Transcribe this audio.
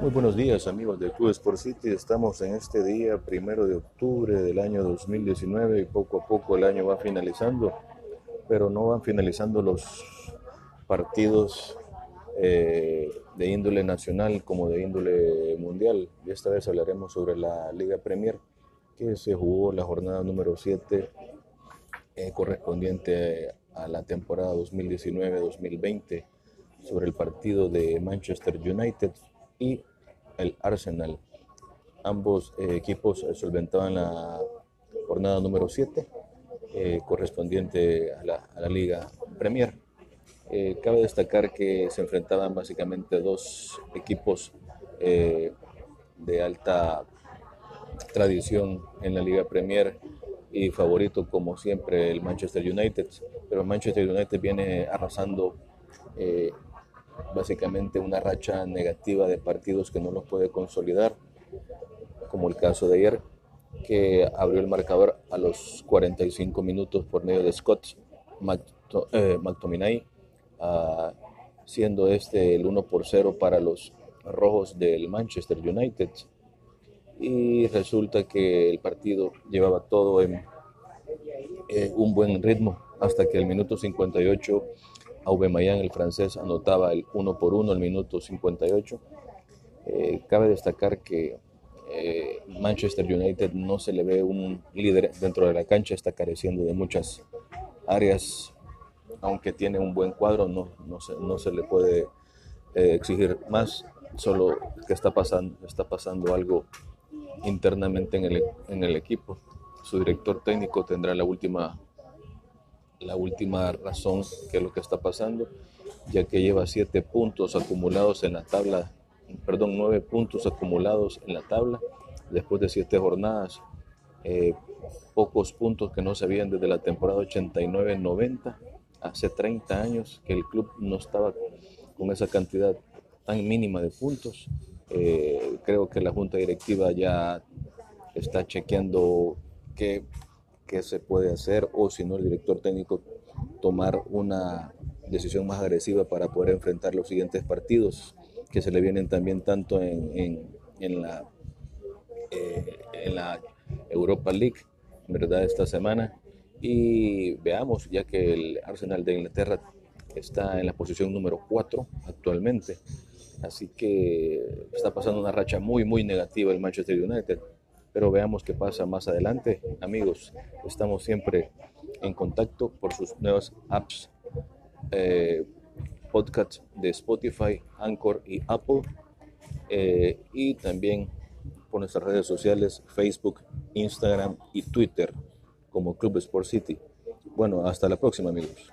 Muy buenos días amigos de Club Sport City. Estamos en este día primero de octubre del año 2019 y poco a poco el año va finalizando, pero no van finalizando los partidos eh, de índole nacional como de índole mundial. Y esta vez hablaremos sobre la Liga Premier que se jugó la jornada número 7 eh, correspondiente a la temporada 2019-2020 sobre el partido de Manchester United y el Arsenal. Ambos eh, equipos solventaban la jornada número 7 eh, correspondiente a la, Liga Premier. Eh, cabe destacar que se enfrentaban básicamente dos equipos de alta tradición en la Liga Premier y favorito como siempre el Manchester United, pero Manchester United viene arrasando básicamente una racha negativa de partidos que no los puede consolidar, como el caso de ayer, que abrió el marcador a los 45 minutos por medio de Scott McTominay, ah, siendo este el 1 por 0 para los rojos del Manchester United. Y resulta que el partido llevaba todo en eh, un buen ritmo hasta que el minuto 58 Aubameyang, el francés, anotaba el 1 por 1 al minuto 58. Eh, cabe destacar que eh, Manchester United no se le ve un líder dentro de la cancha, está careciendo de muchas áreas, aunque tiene un buen cuadro, no, se, le puede eh, exigir más, solo que está pasando, está pasando algo internamente en el, en el equipo. Su director técnico tendrá la última la última razón que es lo que está pasando, ya que lleva siete puntos acumulados en la tabla, perdón, nueve puntos acumulados en la tabla después de siete jornadas, eh, pocos puntos que no se habían desde la temporada 89-90, hace 30 años que el club no estaba con esa cantidad tan mínima de puntos. Eh, creo que la junta directiva ya está chequeando que qué se puede hacer o si no el director técnico tomar una decisión más agresiva para poder enfrentar los siguientes partidos que se le vienen también tanto en, en, la, eh, en la Europa League, ¿verdad? Esta semana. Y veamos, ya que el Arsenal de Inglaterra está en la posición número 4 actualmente. Así que está pasando una racha muy, muy negativa el Manchester United pero veamos qué pasa más adelante. Amigos, estamos siempre en contacto por sus nuevas apps, eh, podcasts de Spotify, Anchor y Apple, eh, y también por nuestras redes sociales, Facebook, Instagram y Twitter como Club Sport City. Bueno, hasta la próxima amigos.